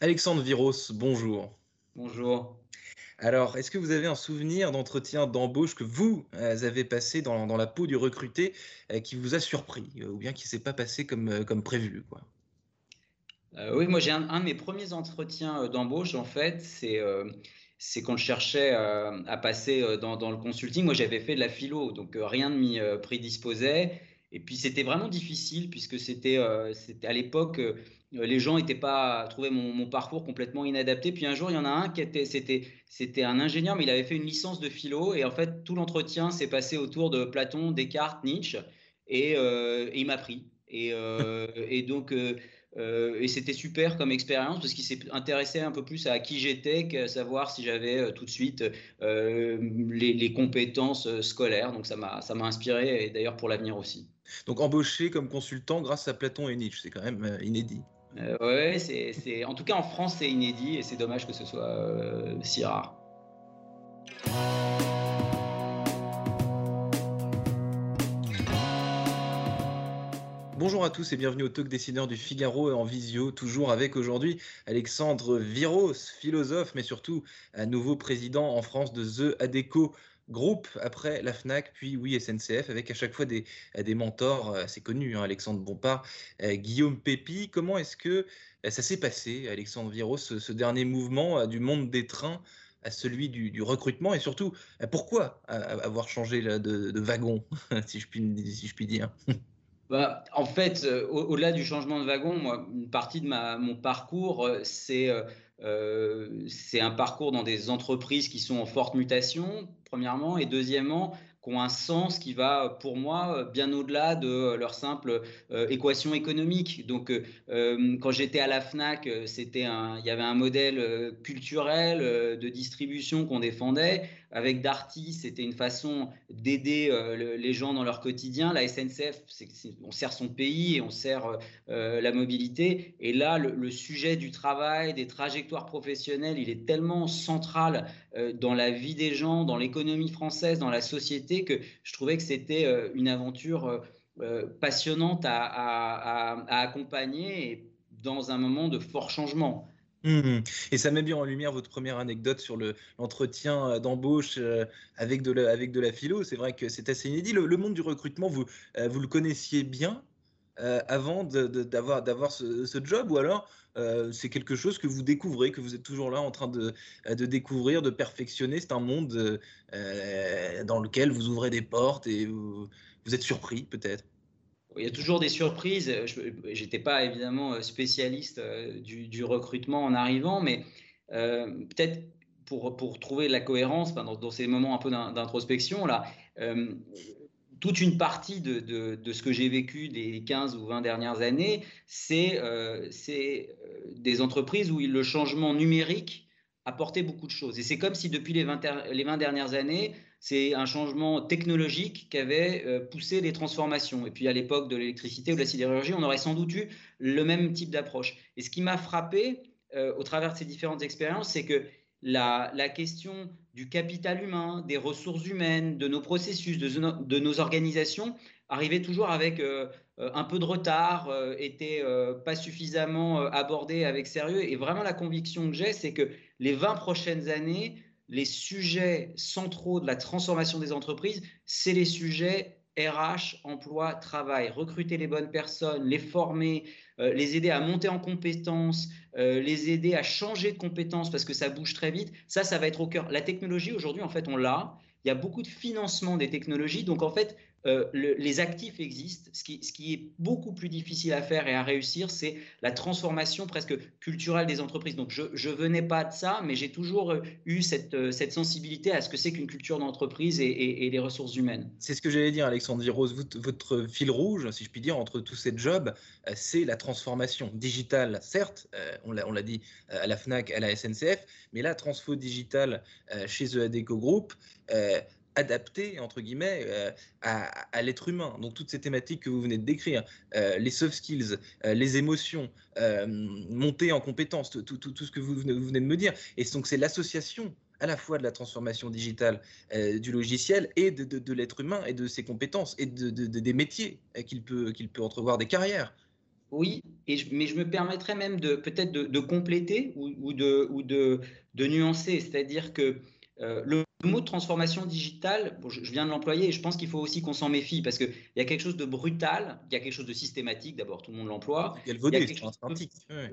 Alexandre Viros, bonjour. Bonjour. Alors, est-ce que vous avez un souvenir d'entretien d'embauche que vous euh, avez passé dans, dans la peau du recruté euh, qui vous a surpris euh, ou bien qui s'est pas passé comme, euh, comme prévu quoi? Oui, moi j'ai un, un de mes premiers entretiens d'embauche en fait, c'est c'est cherchais euh, à passer dans, dans le consulting. Moi j'avais fait de la philo, donc rien ne m'y prédisposait. Et puis c'était vraiment difficile puisque c'était à l'époque les gens n'étaient pas trouvaient mon, mon parcours complètement inadapté. Puis un jour il y en a un qui était c'était c'était un ingénieur mais il avait fait une licence de philo et en fait tout l'entretien s'est passé autour de Platon, Descartes, Nietzsche et, euh, et il m'a pris. Et, euh, et donc euh, euh, et c'était super comme expérience parce qu'il s'est intéressé un peu plus à qui j'étais qu'à savoir si j'avais euh, tout de suite euh, les, les compétences euh, scolaires. Donc ça m'a ça m'a inspiré et d'ailleurs pour l'avenir aussi. Donc embauché comme consultant grâce à Platon et Nietzsche, c'est quand même euh, inédit. Euh, ouais, c'est, en tout cas en France c'est inédit et c'est dommage que ce soit euh, si rare. Bonjour à tous et bienvenue au Talk Décideur du Figaro en visio, toujours avec aujourd'hui Alexandre Viros, philosophe, mais surtout un nouveau président en France de The Adeco Group, après la FNAC, puis oui SNCF, avec à chaque fois des, des mentors assez connus, hein, Alexandre Bompard, euh, Guillaume Pépi. Comment est-ce que euh, ça s'est passé, Alexandre Viros, ce, dernier mouvement euh, du monde des trains à celui du, recrutement? Et surtout euh, pourquoi euh, avoir changé de, wagon, si je puis, dire? Bah, en fait, euh, au- au-delà du changement de wagon, moi, une partie de mon parcours, euh, euh, euh, c'est un parcours dans des entreprises qui sont en forte mutation, premièrement, et deuxièmement, qui ont un sens qui va, pour moi, bien au-delà de leur simple euh, équation économique. Donc, euh, euh, quand j'étais à la FNAC, euh, c'était il y avait un modèle euh, culturel euh, de distribution qu'on défendait. Avec Darty, c'était une façon d'aider euh, le- les gens dans leur quotidien. La SNCF, on sert son pays et on sert euh, la mobilité. Et là, le, sujet du travail, des trajectoires professionnelles, il est tellement central euh, dans la vie des gens, dans l'économie française, dans la société, que je trouvais que c'était euh, une aventure euh, euh, passionnante à, accompagner dans un moment de fort changement. Mhm. Et ça met bien en lumière votre première anecdote sur le- l'entretien euh, d'embauche euh, avec, de la, avec philo. C'est vrai que c'est assez inédit. Le, monde du recrutement, vous, euh, le connaissiez bien avant d'avoir ce, job ou alors c'est quelque chose que vous découvrez, que vous êtes toujours là en train de, découvrir, de perfectionner? C'est un monde dans lequel vous ouvrez des portes et vous êtes surpris peut-être? Il y a toujours des surprises. Je n'étais pas évidemment spécialiste euh, du, recrutement en arrivant, mais euh, peut-être pour, pour trouver la cohérence dans, ces moments un peu d'in- d'introspection, là, euh, toute une partie de, ce que j'ai vécu des 15 ou 20 dernières années, c'est euh, euh, des entreprises où le changement numérique apportait beaucoup de choses. Et c'est comme si depuis les 20, ter- les 20 dernières années, c'est un changement technologique qui avait euh, poussé les transformations. Et puis à l'époque de l'électricité ou de la sidérurgie, on aurait sans doute eu le même type d'approche. Et ce qui m'a frappé euh, au travers de ces différentes expériences, c'est que la, question du capital humain, des ressources humaines, de nos processus, de, no- de nos organisations, arrivait toujours avec euh, un peu de retard, euh, était pas suffisamment abordée avec sérieux. Et vraiment la conviction que j'ai, c'est que les 20 prochaines années, les sujets centraux de la transformation des entreprises, c'est les sujets RH, emploi, travail, recruter les bonnes personnes, les former, euh, les aider à monter en compétences, euh, les aider à changer de compétences parce que ça bouge très vite. Ça, ça va être au cœur. La technologie, aujourd'hui, en fait, on l'a. Il y a beaucoup de financement des technologies. Donc, en fait, euh, les actifs existent. Ce qui, est beaucoup plus difficile à faire et à réussir, c'est la transformation presque culturelle des entreprises. Donc, je ne venais pas de ça, mais j'ai toujours euh, eu cette, euh, cette, sensibilité à ce que c'est qu'une culture d'entreprise et, et, les ressources humaines. C'est ce que j'allais dire, Alexandre Virose. Votre fil rouge, si je puis dire, entre tous ces jobs, c'est la transformation digitale. Certes, on l'a dit à la FNAC, à la SNCF, mais la transfo digitale chez The Adeco Group, adapté, entre guillemets, euh, à, l'être humain. Donc toutes ces thématiques que vous venez de décrire, euh, les soft skills, euh, les émotions, monter en compétences, tout, ce que vous venez, de me dire. Et donc c'est l'association à la fois de la transformation digitale du logiciel et de, l'être humain et de ses compétences et de, des métiers qu'il peut, qu'il peut entrevoir, des carrières. Oui, et mais je me permettrais même de peut-être de, compléter ou, ou, de, ou de, nuancer, c'est-à-dire que le le mot de transformation digitale, je, viens de l'employer et je pense qu'il faut aussi qu'on s'en méfie parce qu'il y a quelque chose de brutal, il y a quelque chose de systématique, d'abord tout le monde l'emploie. Il y a le volet, c'est un tic.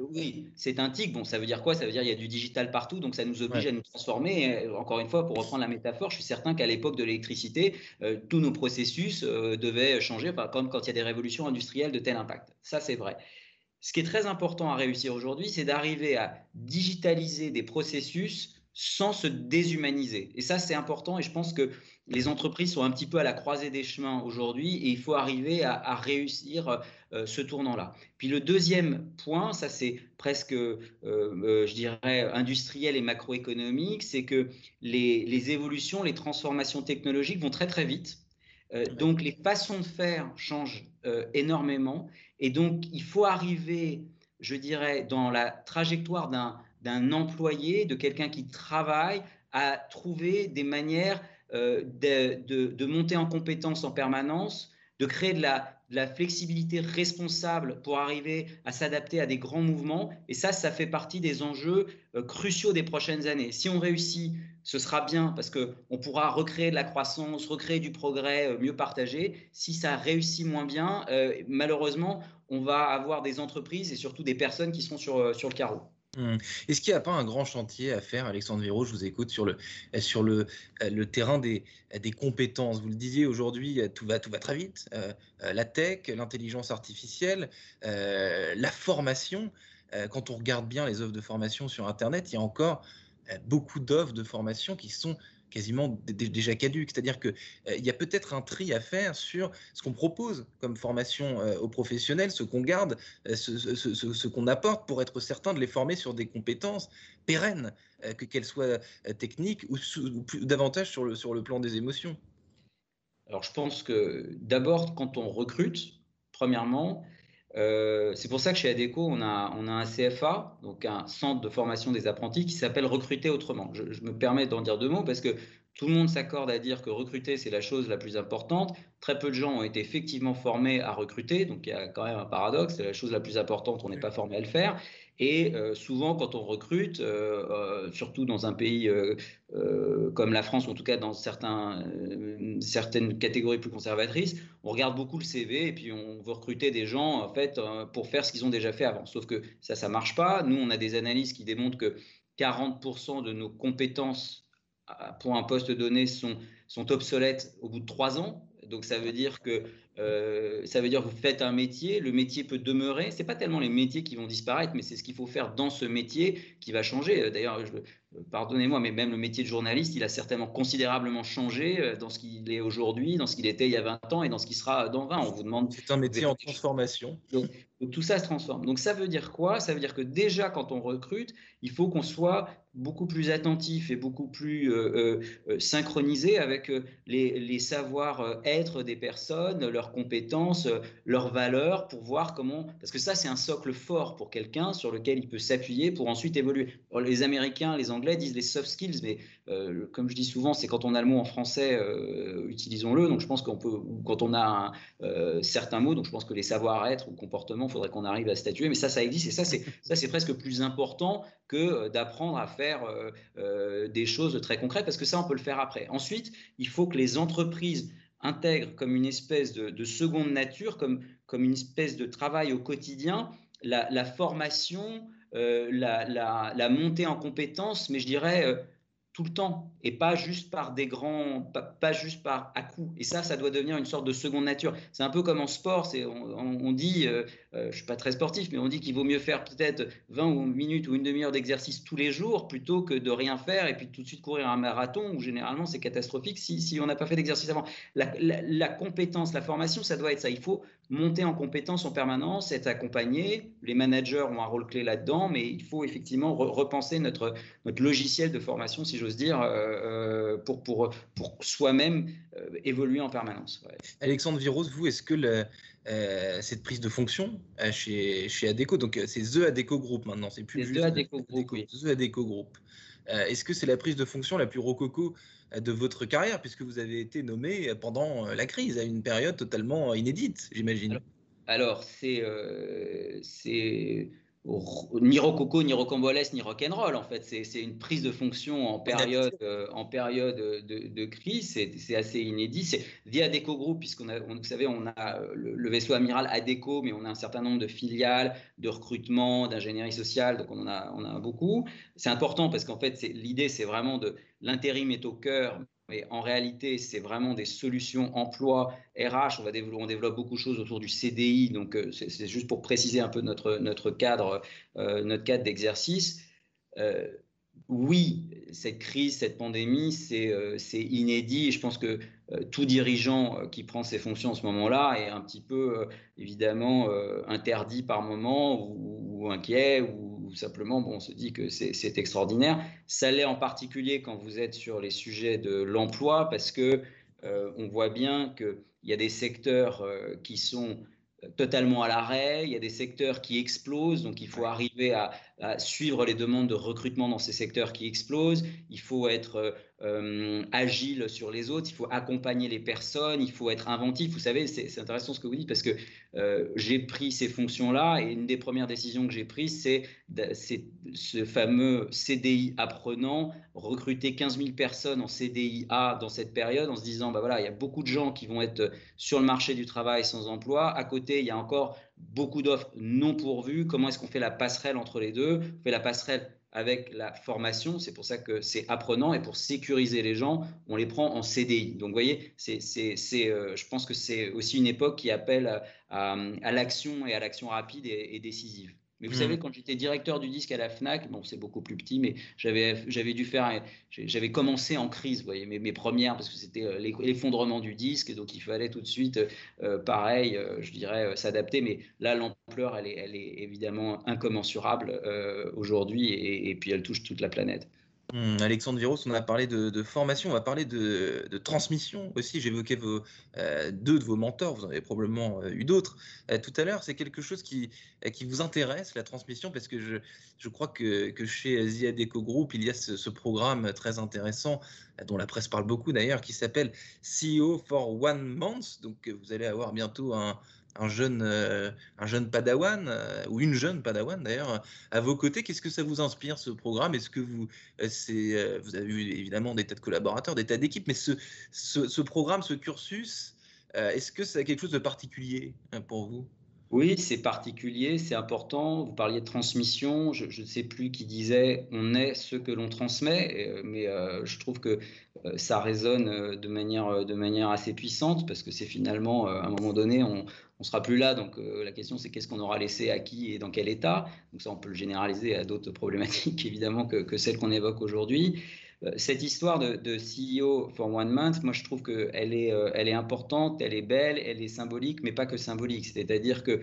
Oui, c'est un tic. Bon, ça veut dire quoi? Ça veut dire qu'il y a du digital partout, donc ça nous oblige à nous transformer. encore une fois, pour reprendre la métaphore, je suis certain qu'à l'époque de l'électricité, euh, tous nos processus euh, devaient changer, comme quand il y a des révolutions industrielles de tel impact. Ça, c'est vrai. Ce qui est très important à réussir aujourd'hui, c'est d'arriver à digitaliser des processus sans se déshumaniser. Et ça, c'est important et je pense que les entreprises sont un petit peu à la croisée des chemins aujourd'hui et il faut arriver à, réussir euh, ce tournant-là. Puis le deuxième point, ça c'est presque, euh, euh, je dirais, industriel et macroéconomique, c'est que les, les, évolutions, les transformations technologiques vont très très vite. donc les façons de faire changent énormément et donc il faut arriver, je dirais, dans la trajectoire d'un d'un employé, de quelqu'un qui travaille, à trouver des manières euh, de, monter en compétence en permanence, de créer de la, flexibilité responsable pour arriver à s'adapter à des grands mouvements. Et ça, ça fait partie des enjeux euh, cruciaux des prochaines années. Si on réussit, ce sera bien parce qu'on pourra recréer de la croissance, recréer du progrès euh, mieux partagé. Si ça réussit moins bien, malheureusement, on va avoir des entreprises et surtout des personnes qui seront sur, sur le carreau. Mmh. Est-ce qu'il n'y a pas un grand chantier à faire, Alexandre Viro Je vous écoute sur le, sur le, le terrain des, des compétences? Vous le disiez aujourd'hui, tout va, tout va très vite. Euh, euh, la tech, l'intelligence artificielle, euh, la formation. quand on regarde bien les offres de formation sur Internet, il y a encore beaucoup d'offres de formation qui sont quasiment déjà caduque. C'est-à-dire qu'il euh, y a peut-être un tri à faire sur ce qu'on propose comme formation euh, aux professionnels, ce qu'on garde, euh, ce, qu'on apporte pour être certain de les former sur des compétences pérennes, que qu'elles soient techniques ou, davantage sur le, sur le plan des émotions. Alors je pense que d'abord, quand on recrute, premièrement, c'est pour ça que chez ADECO, on a, un CFA, donc un centre de formation des apprentis, qui s'appelle Recruter autrement. Je, me permets d'en dire deux mots parce que tout le monde s'accorde à dire que recruter, c'est la chose la plus importante. Très peu de gens ont été effectivement formés à recruter, donc il y a quand même un paradoxe, c'est la chose la plus importante, on n'est pas formé à le faire. Et euh, souvent, quand on recrute, euh, euh, surtout dans un pays comme la France, en tout cas dans certains, certaines catégories plus conservatrices, on regarde beaucoup le CV et puis on veut recruter des gens en fait pour faire ce qu'ils ont déjà fait avant. Sauf que ça, ça marche pas. Nous, on a des analyses qui démontrent que 40% de nos compétences pour un poste donné sont, sont obsolètes au bout de trois ans. Donc ça veut dire que euh, ça veut dire que vous faites un métier, le métier peut demeurer. C'est pas tellement les métiers qui vont disparaître, mais c'est ce qu'il faut faire dans ce métier qui va changer. D'ailleurs, pardonnez-moi, mais même le métier de journaliste, il a certainement considérablement changé euh, dans ce qu'il est aujourd'hui, dans ce qu'il était il y a 20 ans et dans ce qu'il sera dans 20. On vous demande. C'est un métier en transformation. Donc, tout ça se transforme. Donc ça veut dire quoi? Ça veut dire que déjà quand on recrute, il faut qu'on soit beaucoup plus attentif et beaucoup plus euh, euh, synchronisé avec les, les savoir-être des personnes, leurs compétences, leurs valeurs, pour voir comment. Parce que ça, c'est un socle fort pour quelqu'un sur lequel il peut s'appuyer pour ensuite évoluer. les Américains, les Anglais, disent les soft skills, mais euh, comme je dis souvent, c'est quand on a le mot en français, euh, utilisons-le. Donc je pense qu'on peut, quand on a euh, certains mots, donc je pense que les savoir-être ou comportements, il faudrait qu'on arrive à statuer. Mais ça, ça existe et ça, c'est presque plus important que d'apprendre à faire des choses très concrètes, parce que ça, on peut le faire après. Ensuite, il faut que les entreprises intègrent comme une espèce de, seconde nature, comme, comme une espèce de travail au quotidien, la, la formation, euh, la, montée en compétences, mais je dirais euh, tout le temps et pas juste par des grands, pas, juste par à coup. Et ça, ça doit devenir une sorte de seconde nature. C'est un peu comme en sport. C'est, on, dit, euh, euh, je suis pas très sportif, mais on dit qu'il vaut mieux faire peut-être 20 minutes ou une demi-heure d'exercice tous les jours plutôt que de rien faire et puis tout de suite courir un marathon où généralement c'est catastrophique si, on n'a pas fait d'exercice avant. La, la compétence, la formation, ça doit être ça. Il faut monter en compétence en permanence, être accompagné. Les managers ont un rôle clé là-dedans, mais il faut effectivement repenser notre, notre logiciel de formation, si j'ose dire, euh, euh, pour, pour, pour soi-même euh, évoluer en permanence. Alexandre Viros, vous, est-ce que cette prise de fonction chez, chez ADECO, donc c'est The ADECO Group maintenant, c'est plus juste The ADECO Group, The ADECO Group. Est-ce que c'est la prise de fonction la plus rococo de votre carrière, puisque vous avez été nommé pendant la crise, à une période totalement inédite, j'imagine. Alors, c'est c'est ni rococo, ni rocambolesque, ni rock'n'roll. En fait, c'est une prise de fonction en période, euh, en période de, crise. C'est assez inédit. C'est via Adeco Group, puisqu'on a, vous savez, on a le, vaisseau amiral Adeco, mais on a un certain nombre de filiales, de recrutement, d'ingénierie sociale. Donc, on en a, on a beaucoup. C'est important parce qu'en fait, l'idée, c'est vraiment de l'intérim est au cœur, mais en réalité, c'est vraiment des solutions emploi, RH. On, va développer, développe beaucoup de choses autour du CDI. Donc, euh, c'est juste pour préciser un peu notre, cadre, euh, cadre d'exercice. Euh, oui, cette crise, cette pandémie, c'est inédit. je pense que tout dirigeant qui prend ses fonctions en ce moment-là est un petit peu, évidemment, interdit par moment ou, ou inquiet ou simplement, bon, on se dit que c'est extraordinaire. Ça l'est en particulier quand vous êtes sur les sujets de l'emploi, parce que euh, on voit bien qu'il y a des secteurs euh, qui sont totalement à l'arrêt, il y a des secteurs qui explosent, donc il faut arriver à, à, suivre les demandes de recrutement dans ces secteurs qui explosent, il faut être euh, agile sur les autres, il faut accompagner les personnes, il faut être inventif. Vous savez, c'est intéressant ce que vous dites parce que euh, j'ai pris ces fonctions-là et une des premières décisions que j'ai prises, c'est ce fameux CDI apprenant, recruter 15 000 personnes en CDI A dans cette période en se disant, bah voilà, il y a beaucoup de gens qui vont être sur le marché du travail sans emploi. À côté, il y a encore beaucoup d'offres non pourvues. Comment est-ce qu'on fait la passerelle entre les deux? On fait la passerelle avec la formation. C'est pour ça que c'est apprenant et pour sécuriser les gens, on les prend en CDI. Donc, vous voyez, euh, je pense que c'est aussi une époque qui appelle à, l'action et à l'action rapide et décisive. Mais vous savez, mmh. quand j'étais directeur du disque à la FNAC, bon, c'est beaucoup plus petit, mais j'avais, j'avais dû faire, j'avais commencé en crise, vous voyez, mes, mes premières, parce que c'était euh, l'effondrement du disque, donc il fallait tout de suite, euh, pareil, euh, je dirais, s'adapter. Mais là, l'ampleur, elle est, elle est évidemment incommensurable aujourd'hui, et, et puis elle touche toute la planète. Mmh, Alexandre Viros, on a parlé de, formation, on va parler de, transmission aussi. J'évoquais euh, deux de vos mentors, vous en avez probablement euh, eu d'autres euh, tout à l'heure. C'est quelque chose qui, vous intéresse, la transmission, parce que je, crois que, que chez Ziadeco Group, il y a ce, programme très intéressant, dont la presse parle beaucoup d'ailleurs, qui s'appelle CEO for One Month. Donc vous allez avoir bientôt un, un jeune, euh, un jeune padawan, euh, ou une jeune padawan d'ailleurs, à vos côtés. Qu'est-ce que ça vous inspire ce programme? Est-ce que vous, euh, vous avez eu évidemment des tas de collaborateurs, des tas d'équipes, mais ce, ce, programme, ce cursus, est-ce que c'est quelque chose de particulier hein, pour vous? Oui, c'est particulier, c'est important. Vous parliez de transmission. Je ne sais plus qui disait on est ce que l'on transmet, mais je trouve que ça résonne de manière, assez puissante parce que c'est finalement, à un moment donné, on, on sera plus là. Donc euh, la question c'est qu'est-ce qu'on aura laissé à qui et dans quel état. Donc ça on peut le généraliser à d'autres problématiques évidemment que celles qu'on évoque aujourd'hui. Euh, cette histoire de, CEO for one month, moi je trouve qu'elle est, euh, elle est importante, elle est belle, elle est symbolique, mais pas que symbolique. C'est-à-dire que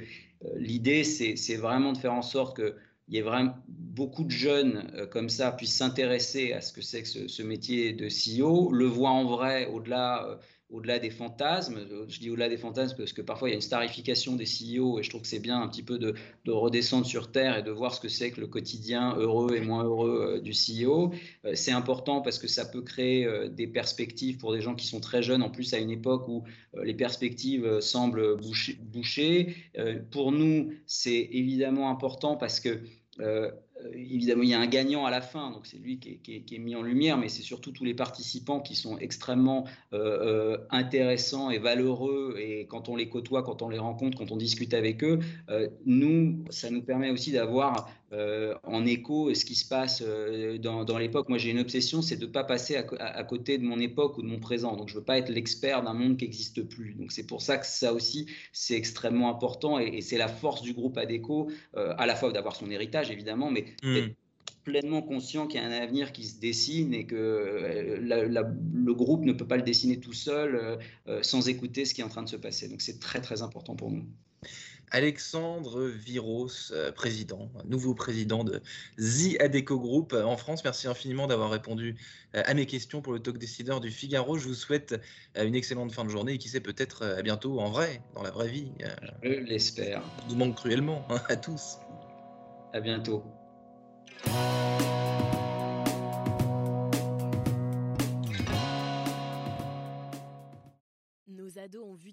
l'idée c'est vraiment de faire en sorte que il y ait vraiment beaucoup de jeunes comme ça puissent s'intéresser à ce que c'est que ce, ce, métier de CEO, le voir en vrai au-delà au-delà des fantasmes. Je dis au-delà des fantasmes parce que parfois il y a une starification des CEO et je trouve que c'est bien un petit peu de, redescendre sur Terre et de voir ce que c'est que le quotidien heureux et moins heureux euh, du CEO. Euh, c'est important parce que ça peut créer euh, des perspectives pour des gens qui sont très jeunes, en plus à une époque où les perspectives semblent boucher. Pour nous, c'est évidemment important parce que évidemment, il y a un gagnant à la fin, donc c'est lui qui est, mis en lumière, mais c'est surtout tous les participants qui sont extrêmement intéressants et valeureux. Et quand on les côtoie, quand on les rencontre, quand on discute avec eux, nous, ça nous permet aussi d'avoir en écho ce qui se passe dans, l'époque. Moi, j'ai une obsession, c'est de ne pas passer à, côté de mon époque ou de mon présent. Donc, je ne veux pas être l'expert d'un monde qui n'existe plus. Donc, c'est pour ça que ça aussi, c'est extrêmement important et, c'est la force du groupe ADECO, à la fois d'avoir son héritage, évidemment, mais Hmm. pleinement conscient qu'il y a un avenir qui se dessine et que euh, le groupe ne peut pas le dessiner tout seul euh, euh, sans écouter ce qui est en train de se passer. Donc c'est très très important pour nous. Alexandre Viros, président, nouveau président de The Adeco Group en France. Merci infiniment d'avoir répondu à mes questions pour le talk décideur du Figaro. Je vous souhaite une excellente fin de journée et qui sait peut-être à bientôt en vrai, dans la vraie vie. Je l'espère. nous manque cruellement hein, à tous. À bientôt. Nos ados ont vu